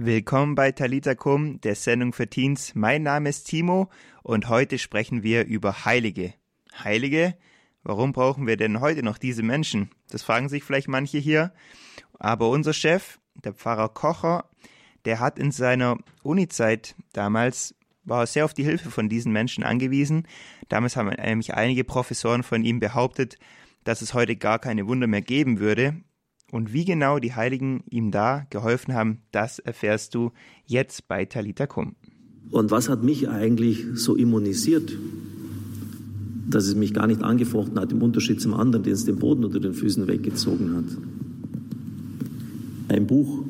Willkommen bei Talita Kum, der Sendung für Teens. Mein Name ist Timo und heute sprechen wir über Heilige. Heilige? Warum brauchen wir denn heute noch diese Menschen? Das fragen sich vielleicht manche hier. Aber unser Chef, der Pfarrer Kocher, der hat in seiner Unizeit damals war sehr auf die Hilfe von diesen Menschen angewiesen. Damals haben nämlich einige Professoren von ihm behauptet, dass es heute gar keine Wunder mehr geben würde, und wie genau die Heiligen ihm da geholfen haben, das erfährst du jetzt bei Talita Kum. Und was hat mich eigentlich so immunisiert, dass es mich gar nicht angefochten hat, im Unterschied zum anderen, den es den Boden unter den Füßen weggezogen hat? Ein Buch,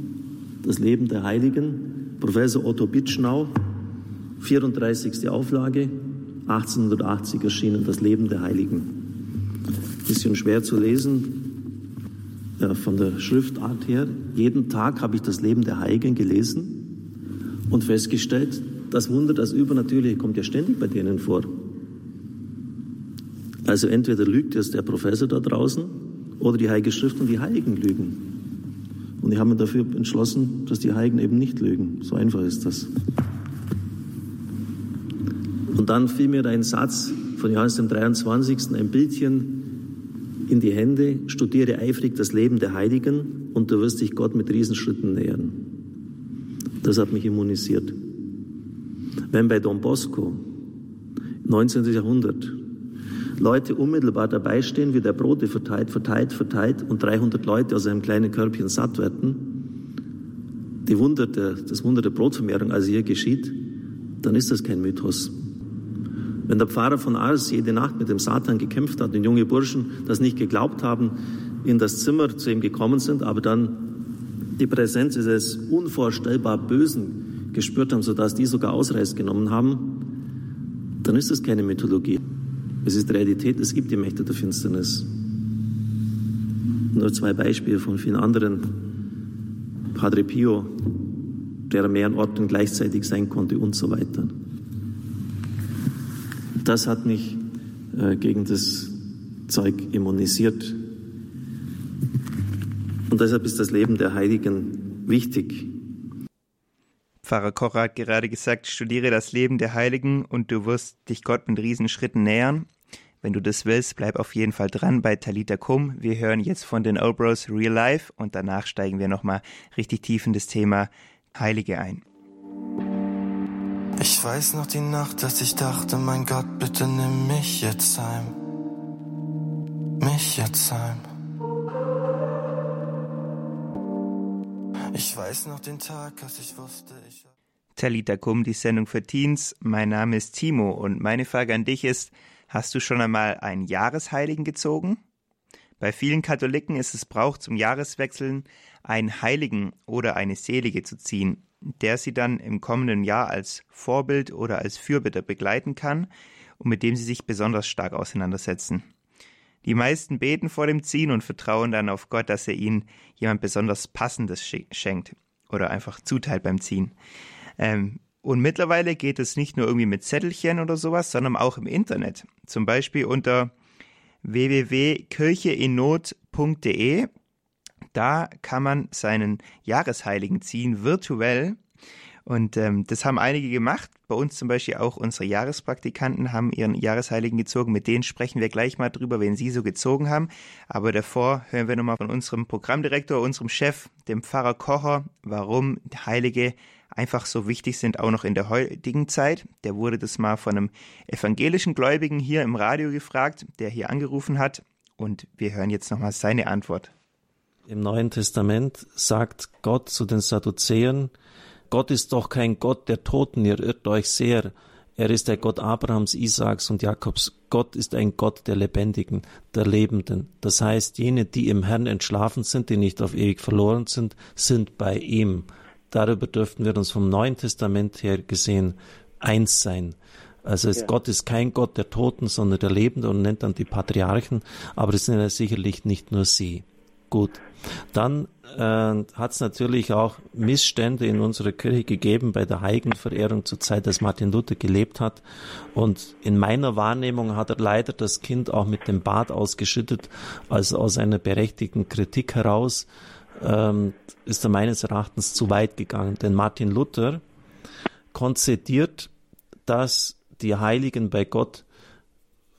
Das Leben der Heiligen, Professor Otto Bitschnau, 34. Auflage, 1880 erschienen, Das Leben der Heiligen. Bisschen schwer zu lesen, äh, von der Schriftart her, jeden Tag habe ich das Leben der Heiligen gelesen und festgestellt, das Wunder, das Übernatürliche kommt ja ständig bei denen vor. Also entweder lügt jetzt der Professor da draußen oder die Heilige Schrift und die Heiligen lügen. Und ich habe mir dafür entschlossen, dass die Heiligen eben nicht lügen. So einfach ist das. Und dann fiel mir ein Satz von Johannes dem 23., ein Bildchen in die Hände, studiere eifrig das Leben der Heiligen und du wirst dich Gott mit Riesenschritten nähern. Das hat mich immunisiert. Wenn bei Don Bosco, 19. Jahrhundert, Leute unmittelbar dabei stehen, wie der Brote verteilt, verteilt, verteilt und 300 Leute aus einem kleinen Körbchen satt werden, die Wunder der, das Wunder der Brotvermehrung also hier geschieht, dann ist das kein Mythos. Wenn der Pfarrer von Ars jede Nacht mit dem Satan gekämpft hat und junge Burschen das nicht geglaubt haben, in das Zimmer zu ihm gekommen sind, aber dann die Präsenz dieses unvorstellbar Bösen gespürt haben, sodass die sogar Ausreiß genommen haben, dann ist das keine Mythologie. Es ist Realität, es gibt die Mächte der Finsternis. Nur zwei Beispiele von vielen anderen. Padre Pio, der an mehreren Orten gleichzeitig sein konnte und so weiter das hat mich äh, gegen das Zeug immunisiert. Und deshalb ist das Leben der Heiligen wichtig. Pfarrer Kocher hat gerade gesagt, studiere das Leben der Heiligen und du wirst dich Gott mit Riesenschritten nähern. Wenn du das willst, bleib auf jeden Fall dran bei Talita Kum. Wir hören jetzt von den Obros Real Life und danach steigen wir nochmal richtig tief in das Thema Heilige ein. Ich weiß noch die Nacht, dass ich dachte, mein Gott, bitte nimm mich jetzt heim. Mich jetzt heim. Ich weiß noch den Tag, als ich wusste, ich. Talita Kum, die Sendung für Teens. Mein Name ist Timo und meine Frage an dich ist: Hast du schon einmal einen Jahresheiligen gezogen? Bei vielen Katholiken ist es Brauch zum Jahreswechseln, einen Heiligen oder eine Selige zu ziehen der sie dann im kommenden Jahr als Vorbild oder als Fürbitter begleiten kann und mit dem sie sich besonders stark auseinandersetzen. Die meisten beten vor dem Ziehen und vertrauen dann auf Gott, dass er ihnen jemand besonders Passendes schenkt oder einfach zuteilt beim Ziehen. Ähm, und mittlerweile geht es nicht nur irgendwie mit Zettelchen oder sowas, sondern auch im Internet. Zum Beispiel unter www.kircheinnot.de da kann man seinen Jahresheiligen ziehen, virtuell. Und ähm, das haben einige gemacht. Bei uns zum Beispiel auch unsere Jahrespraktikanten haben ihren Jahresheiligen gezogen. Mit denen sprechen wir gleich mal drüber, wen sie so gezogen haben. Aber davor hören wir nochmal von unserem Programmdirektor, unserem Chef, dem Pfarrer Kocher, warum Heilige einfach so wichtig sind, auch noch in der heutigen Zeit. Der wurde das mal von einem evangelischen Gläubigen hier im Radio gefragt, der hier angerufen hat. Und wir hören jetzt nochmal seine Antwort. Im Neuen Testament sagt Gott zu den Sadduzäern, Gott ist doch kein Gott der Toten, ihr irrt euch sehr. Er ist der Gott Abrahams, Isaaks und Jakobs. Gott ist ein Gott der Lebendigen, der Lebenden. Das heißt, jene, die im Herrn entschlafen sind, die nicht auf ewig verloren sind, sind bei ihm. Darüber dürften wir uns vom Neuen Testament her gesehen eins sein. Also ja. Gott ist kein Gott der Toten, sondern der Lebenden und nennt dann die Patriarchen, aber es sind ja sicherlich nicht nur sie. Gut. Dann äh, hat es natürlich auch Missstände in unserer Kirche gegeben bei der Heiligenverehrung zur Zeit, als Martin Luther gelebt hat. Und in meiner Wahrnehmung hat er leider das Kind auch mit dem Bad ausgeschüttet, also aus einer berechtigten Kritik heraus. ähm, ist er meines Erachtens zu weit gegangen. Denn Martin Luther konzediert, dass die Heiligen bei Gott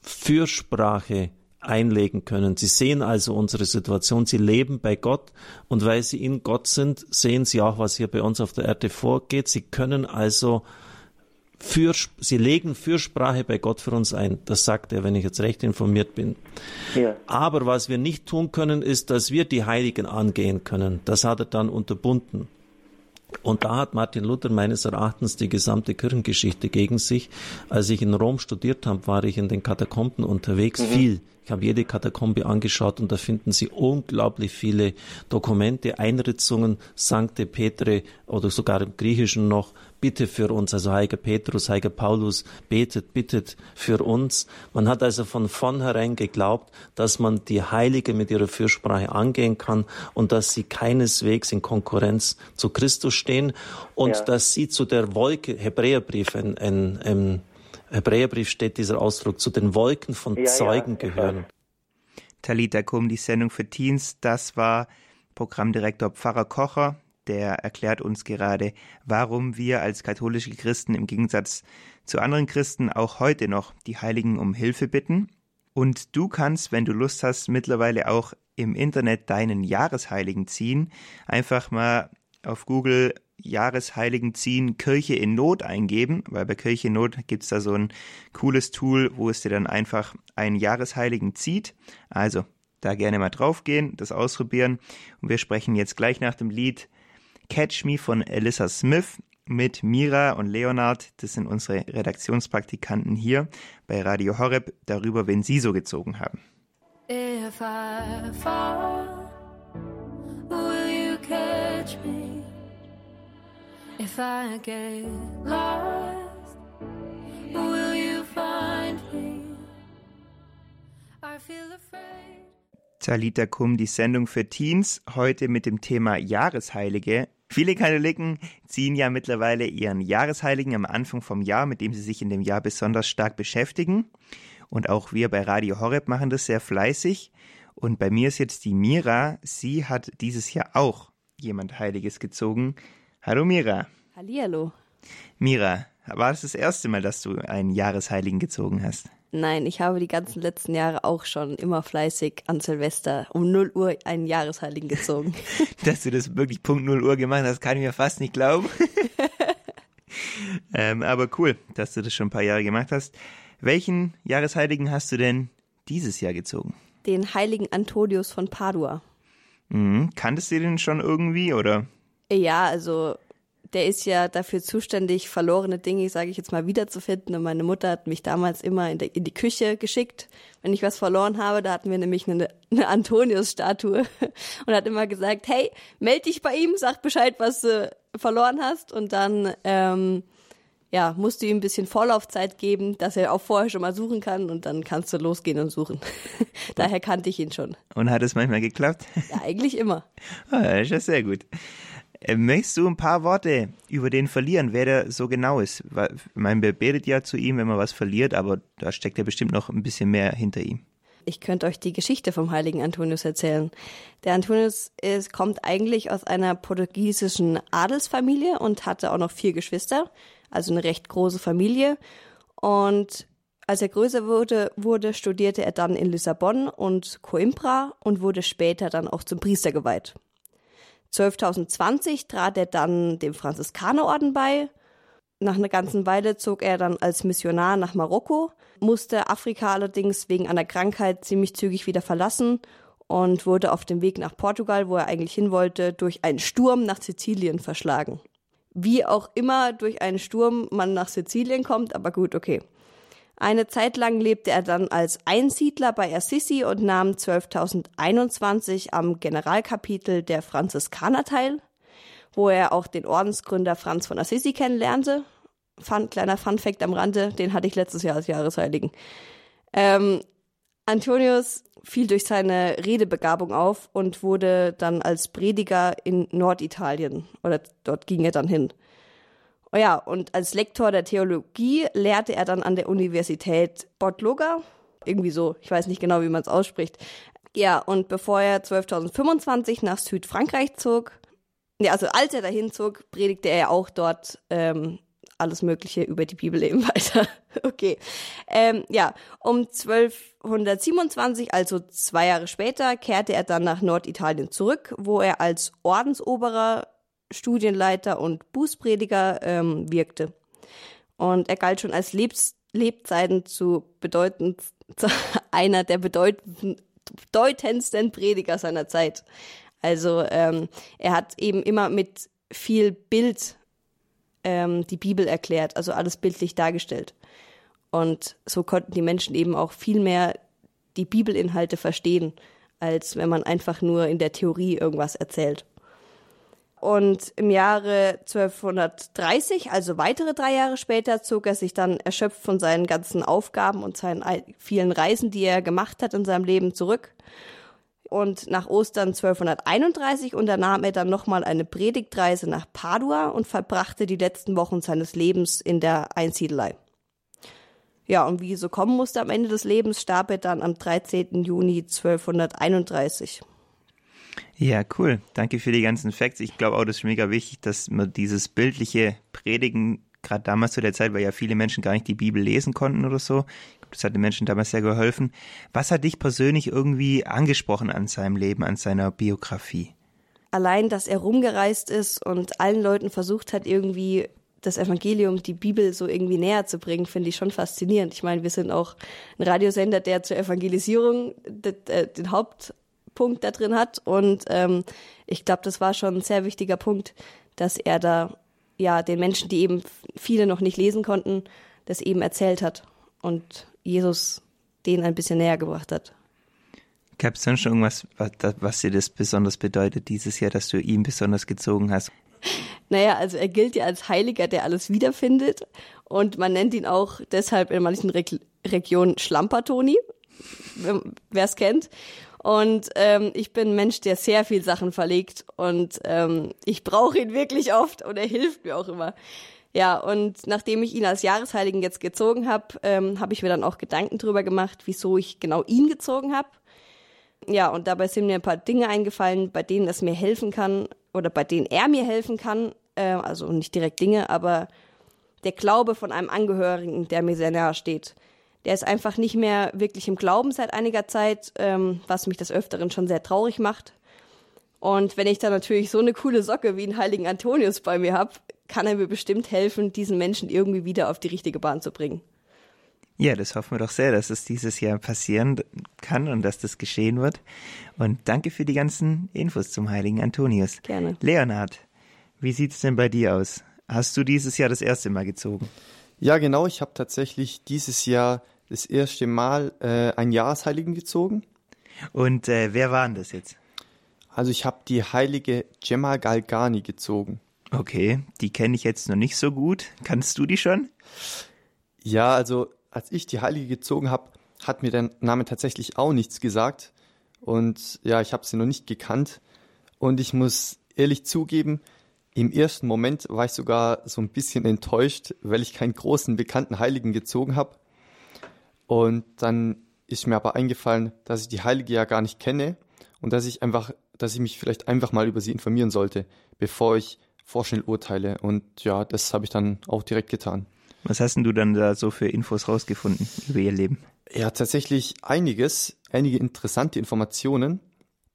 Fürsprache einlegen können. Sie sehen also unsere Situation, sie leben bei Gott und weil sie in Gott sind, sehen sie auch, was hier bei uns auf der Erde vorgeht. Sie können also für, sie legen Fürsprache bei Gott für uns ein. Das sagt er, wenn ich jetzt recht informiert bin. Ja. Aber was wir nicht tun können, ist, dass wir die Heiligen angehen können. Das hat er dann unterbunden. Und da hat Martin Luther meines Erachtens die gesamte Kirchengeschichte gegen sich. Als ich in Rom studiert habe, war ich in den Katakomben unterwegs, mhm. viel. Ich habe jede Katakombe angeschaut und da finden Sie unglaublich viele Dokumente, Einritzungen, Sankte Petre oder sogar im Griechischen noch, bitte für uns, also Heiliger Petrus, Heiliger Paulus, betet, bittet für uns. Man hat also von vornherein geglaubt, dass man die Heilige mit ihrer Fürsprache angehen kann und dass sie keineswegs in Konkurrenz zu Christus stehen und ja. dass sie zu der Wolke, Hebräerbrief, ein, ein, ein Hebräerbrief steht dieser Ausdruck, zu den Wolken von ja, Zeugen ja, gehören. Talita Kum, die Sendung für Teens, das war Programmdirektor Pfarrer Kocher der erklärt uns gerade, warum wir als katholische Christen im Gegensatz zu anderen Christen auch heute noch die Heiligen um Hilfe bitten. Und du kannst, wenn du Lust hast, mittlerweile auch im Internet deinen Jahresheiligen ziehen. Einfach mal auf Google Jahresheiligen ziehen Kirche in Not eingeben, weil bei Kirche in Not gibt es da so ein cooles Tool, wo es dir dann einfach einen Jahresheiligen zieht. Also da gerne mal draufgehen, das ausprobieren. Und wir sprechen jetzt gleich nach dem Lied Catch Me von Alyssa Smith mit Mira und Leonard, das sind unsere Redaktionspraktikanten hier bei Radio Horeb, darüber, wenn sie so gezogen haben. If I fall, will you catch me? If I get lost, will you find me? I feel afraid. Talita Kum, die Sendung für Teens, heute mit dem Thema Jahresheilige. Viele Katholiken ziehen ja mittlerweile ihren Jahresheiligen am Anfang vom Jahr, mit dem sie sich in dem Jahr besonders stark beschäftigen. Und auch wir bei Radio Horeb machen das sehr fleißig. Und bei mir ist jetzt die Mira. Sie hat dieses Jahr auch jemand Heiliges gezogen. Hallo Mira. Hallihallo. Mira, war das das erste Mal, dass du einen Jahresheiligen gezogen hast? Nein, ich habe die ganzen letzten Jahre auch schon immer fleißig an Silvester um 0 Uhr einen Jahresheiligen gezogen. Dass du das wirklich Punkt 0 Uhr gemacht hast, kann ich mir fast nicht glauben. ähm, aber cool, dass du das schon ein paar Jahre gemacht hast. Welchen Jahresheiligen hast du denn dieses Jahr gezogen? Den heiligen Antonius von Padua. Mhm. Kanntest du den schon irgendwie oder? Ja, also der ist ja dafür zuständig, verlorene Dinge, sage ich jetzt mal, wiederzufinden. Und meine Mutter hat mich damals immer in, der, in die Küche geschickt, wenn ich was verloren habe. Da hatten wir nämlich eine, eine Antonius-Statue und hat immer gesagt, hey, meld dich bei ihm, sag Bescheid, was du verloren hast. Und dann ähm, ja, musst du ihm ein bisschen Vorlaufzeit geben, dass er auch vorher schon mal suchen kann und dann kannst du losgehen und suchen. Daher kannte ich ihn schon. Und hat es manchmal geklappt? Ja, eigentlich immer. Ah, das ist ja sehr gut. Äh, möchtest du ein paar Worte über den verlieren, wer der so genau ist? Weil, ich meine, wir betet ja zu ihm, wenn man was verliert, aber da steckt ja bestimmt noch ein bisschen mehr hinter ihm. Ich könnte euch die Geschichte vom heiligen Antonius erzählen. Der Antonius ist, kommt eigentlich aus einer portugiesischen Adelsfamilie und hatte auch noch vier Geschwister, also eine recht große Familie. Und als er größer wurde, wurde, studierte er dann in Lissabon und Coimbra und wurde später dann auch zum Priester geweiht. 12.020 trat er dann dem Franziskanerorden bei. Nach einer ganzen Weile zog er dann als Missionar nach Marokko, musste Afrika allerdings wegen einer Krankheit ziemlich zügig wieder verlassen und wurde auf dem Weg nach Portugal, wo er eigentlich hin wollte, durch einen Sturm nach Sizilien verschlagen. Wie auch immer durch einen Sturm man nach Sizilien kommt, aber gut, okay. Eine Zeit lang lebte er dann als Einsiedler bei Assisi und nahm 12.021 am Generalkapitel der Franziskaner teil, wo er auch den Ordensgründer Franz von Assisi kennenlernte. Fun, kleiner Funfact am Rande, den hatte ich letztes Jahr als Jahresheiligen. Ähm, Antonius fiel durch seine Redebegabung auf und wurde dann als Prediger in Norditalien, oder dort ging er dann hin. Oh ja, und als Lektor der Theologie lehrte er dann an der Universität Bottloga. Irgendwie so, ich weiß nicht genau, wie man es ausspricht. Ja, und bevor er 12.025 nach Südfrankreich zog, ja, also als er dahin zog, predigte er auch dort ähm, alles Mögliche über die Bibel eben weiter. okay. Ähm, ja, um 1227, also zwei Jahre später, kehrte er dann nach Norditalien zurück, wo er als Ordensoberer, Studienleiter und Bußprediger ähm, wirkte. Und er galt schon als Lebs Lebzeiten zu bedeutend, zu einer der bedeutendsten Prediger seiner Zeit. Also ähm, er hat eben immer mit viel Bild ähm, die Bibel erklärt, also alles bildlich dargestellt. Und so konnten die Menschen eben auch viel mehr die Bibelinhalte verstehen, als wenn man einfach nur in der Theorie irgendwas erzählt. Und im Jahre 1230, also weitere drei Jahre später, zog er sich dann erschöpft von seinen ganzen Aufgaben und seinen vielen Reisen, die er gemacht hat in seinem Leben, zurück. Und nach Ostern 1231 unternahm er dann nochmal eine Predigtreise nach Padua und verbrachte die letzten Wochen seines Lebens in der Einsiedelei. Ja, und wie so kommen musste am Ende des Lebens, starb er dann am 13. Juni 1231. Ja, cool. Danke für die ganzen Facts. Ich glaube auch, das ist mega wichtig, dass man dieses bildliche Predigen, gerade damals zu der Zeit, weil ja viele Menschen gar nicht die Bibel lesen konnten oder so. Das hat den Menschen damals sehr geholfen. Was hat dich persönlich irgendwie angesprochen an seinem Leben, an seiner Biografie? Allein, dass er rumgereist ist und allen Leuten versucht hat, irgendwie das Evangelium, die Bibel so irgendwie näher zu bringen, finde ich schon faszinierend. Ich meine, wir sind auch ein Radiosender, der zur Evangelisierung äh, den Haupt Punkt da drin hat. Und ähm, ich glaube, das war schon ein sehr wichtiger Punkt, dass er da ja den Menschen, die eben viele noch nicht lesen konnten, das eben erzählt hat und Jesus denen ein bisschen näher gebracht hat. Gab es sonst schon irgendwas, was, was dir das besonders bedeutet dieses Jahr, dass du ihn besonders gezogen hast? Naja, also er gilt ja als Heiliger, der alles wiederfindet. Und man nennt ihn auch deshalb in manchen Re Regionen Schlampertoni, wer es kennt. Und ähm, ich bin ein Mensch, der sehr viel Sachen verlegt und ähm, ich brauche ihn wirklich oft und er hilft mir auch immer. Ja, und nachdem ich ihn als Jahresheiligen jetzt gezogen habe, ähm, habe ich mir dann auch Gedanken drüber gemacht, wieso ich genau ihn gezogen habe. Ja, und dabei sind mir ein paar Dinge eingefallen, bei denen es mir helfen kann oder bei denen er mir helfen kann. Äh, also nicht direkt Dinge, aber der Glaube von einem Angehörigen, der mir sehr nahe steht. Der ist einfach nicht mehr wirklich im Glauben seit einiger Zeit, ähm, was mich des Öfteren schon sehr traurig macht. Und wenn ich dann natürlich so eine coole Socke wie einen heiligen Antonius bei mir habe, kann er mir bestimmt helfen, diesen Menschen irgendwie wieder auf die richtige Bahn zu bringen. Ja, das hoffen wir doch sehr, dass es dieses Jahr passieren kann und dass das geschehen wird. Und danke für die ganzen Infos zum heiligen Antonius. Gerne. Leonhard, wie sieht's denn bei dir aus? Hast du dieses Jahr das erste Mal gezogen? Ja, genau. Ich habe tatsächlich dieses Jahr das erste Mal äh, einen Jahresheiligen gezogen. Und äh, wer waren das jetzt? Also ich habe die heilige Gemma Galgani gezogen. Okay, die kenne ich jetzt noch nicht so gut. Kannst du die schon? Ja, also als ich die Heilige gezogen habe, hat mir der Name tatsächlich auch nichts gesagt. Und ja, ich habe sie noch nicht gekannt. Und ich muss ehrlich zugeben, im ersten Moment war ich sogar so ein bisschen enttäuscht, weil ich keinen großen bekannten Heiligen gezogen habe. Und dann ist mir aber eingefallen, dass ich die Heilige ja gar nicht kenne und dass ich einfach, dass ich mich vielleicht einfach mal über sie informieren sollte, bevor ich vorschnell urteile. Und ja, das habe ich dann auch direkt getan. Was hast denn du dann da so für Infos rausgefunden über ihr Leben? Ja, tatsächlich einiges, einige interessante Informationen.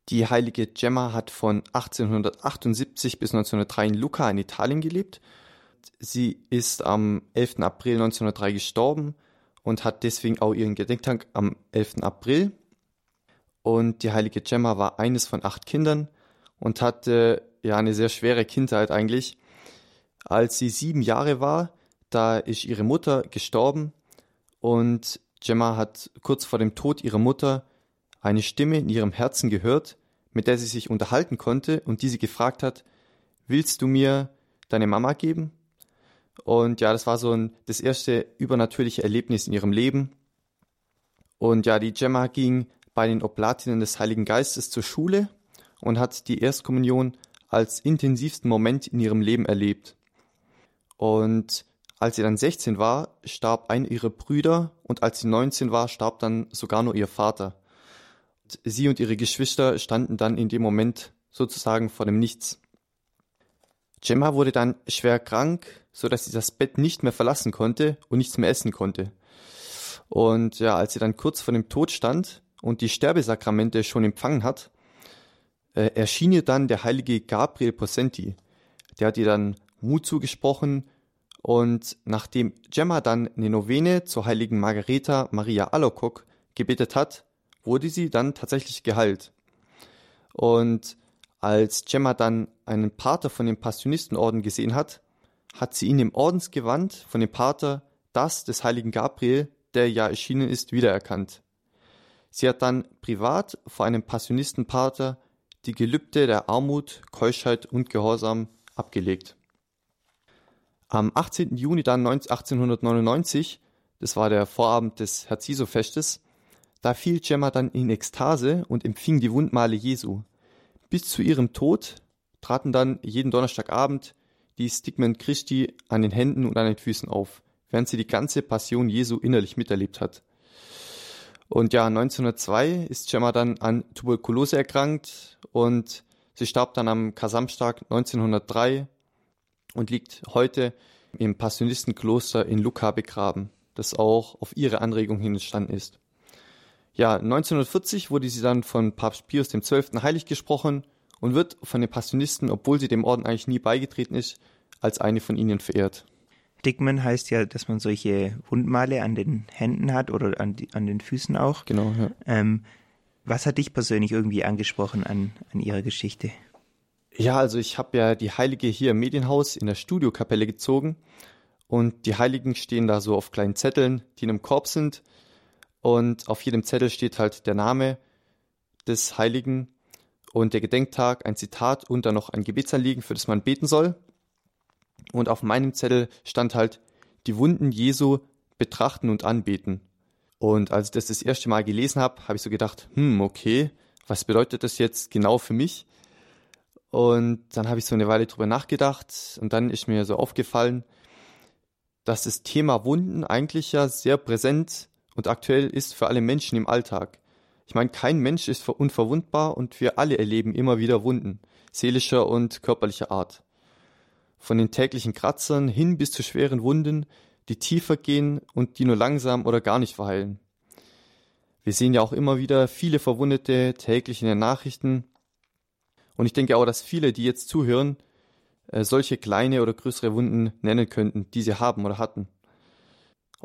Die heilige Gemma hat von 1878 bis 1903 in Lucca in Italien gelebt. Sie ist am 11. April 1903 gestorben und hat deswegen auch ihren Gedenktag am 11. April. Und die heilige Gemma war eines von acht Kindern und hatte ja eine sehr schwere Kindheit eigentlich. Als sie sieben Jahre war, da ist ihre Mutter gestorben und Gemma hat kurz vor dem Tod ihrer Mutter eine Stimme in ihrem Herzen gehört, mit der sie sich unterhalten konnte und die sie gefragt hat, willst du mir deine Mama geben? Und ja, das war so ein, das erste übernatürliche Erlebnis in ihrem Leben. Und ja, die Gemma ging bei den Oblatinnen des Heiligen Geistes zur Schule und hat die Erstkommunion als intensivsten Moment in ihrem Leben erlebt. Und als sie dann 16 war, starb einer ihrer Brüder und als sie 19 war, starb dann sogar nur ihr Vater. sie und ihre Geschwister standen dann in dem Moment sozusagen vor dem Nichts. Gemma wurde dann schwer krank, so dass sie das Bett nicht mehr verlassen konnte und nichts mehr essen konnte. Und ja, als sie dann kurz vor dem Tod stand und die Sterbesakramente schon empfangen hat, äh, erschien ihr dann der heilige Gabriel Possenti. Der hat ihr dann Mut zugesprochen und nachdem Gemma dann eine Novene zur heiligen Margareta Maria Alacoque gebetet hat, wurde sie dann tatsächlich geheilt. Und als Gemma dann einen Pater von dem Passionistenorden gesehen hat, hat sie ihn im Ordensgewand von dem Pater das des heiligen Gabriel, der ja erschienen ist, wiedererkannt. Sie hat dann privat vor einem Passionistenpater die Gelübde der Armut, Keuschheit und Gehorsam abgelegt. Am 18. Juni dann 1899, das war der Vorabend des Herziso-Festes, da fiel Gemma dann in Ekstase und empfing die Wundmale Jesu. Bis zu ihrem Tod traten dann jeden Donnerstagabend die Stigmen Christi an den Händen und an den Füßen auf, während sie die ganze Passion Jesu innerlich miterlebt hat. Und ja, 1902 ist Gemma dann an Tuberkulose erkrankt und sie starb dann am Kasamstag 1903 und liegt heute im Passionistenkloster in Lucca begraben, das auch auf ihre Anregung hin entstanden ist. Ja, 1940 wurde sie dann von Papst Pius XII. heilig gesprochen und wird von den Passionisten, obwohl sie dem Orden eigentlich nie beigetreten ist, als eine von ihnen verehrt. Dickman heißt ja, dass man solche Wundmale an den Händen hat oder an, die, an den Füßen auch. Genau, ja. Ähm, was hat dich persönlich irgendwie angesprochen an, an ihrer Geschichte? Ja, also ich habe ja die Heilige hier im Medienhaus in der Studiokapelle gezogen und die Heiligen stehen da so auf kleinen Zetteln, die in einem Korb sind und auf jedem Zettel steht halt der Name des Heiligen und der Gedenktag, ein Zitat und dann noch ein Gebetsanliegen, für das man beten soll. Und auf meinem Zettel stand halt die Wunden Jesu betrachten und anbeten. Und als ich das das erste Mal gelesen habe, habe ich so gedacht, hm, okay, was bedeutet das jetzt genau für mich? Und dann habe ich so eine Weile drüber nachgedacht und dann ist mir so aufgefallen, dass das Thema Wunden eigentlich ja sehr präsent und aktuell ist für alle Menschen im Alltag. Ich meine, kein Mensch ist unverwundbar und wir alle erleben immer wieder Wunden, seelischer und körperlicher Art. Von den täglichen Kratzern hin bis zu schweren Wunden, die tiefer gehen und die nur langsam oder gar nicht verheilen. Wir sehen ja auch immer wieder viele Verwundete täglich in den Nachrichten und ich denke auch, dass viele, die jetzt zuhören, äh, solche kleine oder größere Wunden nennen könnten, die sie haben oder hatten.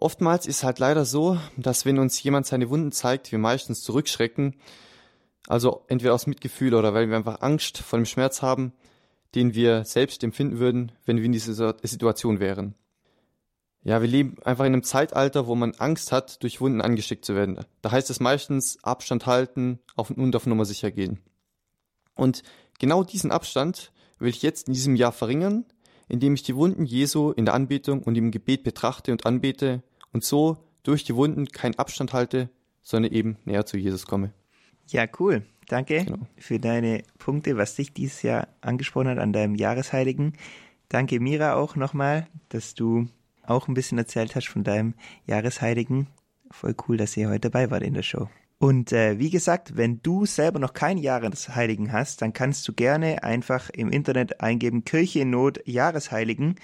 Oftmals ist halt leider so, dass wenn uns jemand seine Wunden zeigt, wir meistens zurückschrecken, also entweder aus Mitgefühl oder weil wir einfach Angst vor dem Schmerz haben, den wir selbst empfinden würden, wenn wir in dieser Situation wären. Ja, wir leben einfach in einem Zeitalter, wo man Angst hat, durch Wunden angesteckt zu werden. Da heißt es meistens Abstand halten auf und auf Nummer sicher gehen. Und genau diesen Abstand will ich jetzt in diesem Jahr verringern, indem ich die Wunden Jesu in der Anbetung und im Gebet betrachte und anbete und so durch die Wunden keinen Abstand halte, sondern eben näher zu Jesus komme. Ja, cool. Danke genau. für deine Punkte, was dich dieses Jahr angesprochen hat an deinem Jahresheiligen. Danke Mira auch nochmal, dass du auch ein bisschen erzählt hast von deinem Jahresheiligen. Voll cool, dass ihr heute dabei wart in der Show. Und äh, wie gesagt, wenn du selber noch keinen Jahresheiligen hast, dann kannst du gerne einfach im Internet eingeben Kirche in Not Jahresheiligen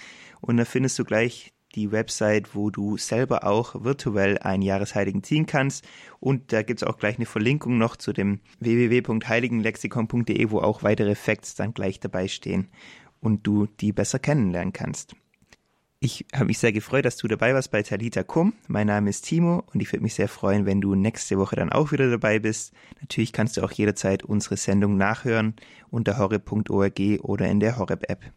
und dann findest du gleich die Website, wo du selber auch virtuell einen Jahresheiligen ziehen kannst. Und da gibt's auch gleich eine Verlinkung noch zu dem www.heiligenlexikon.de, wo auch weitere Facts dann gleich dabei stehen und du die besser kennenlernen kannst. Ich habe mich sehr gefreut, dass du dabei warst bei Talita Kum. Mein Name ist Timo und ich würde mich sehr freuen, wenn du nächste Woche dann auch wieder dabei bist. Natürlich kannst du auch jederzeit unsere Sendung nachhören unter horreb.org oder in der Horreb-App.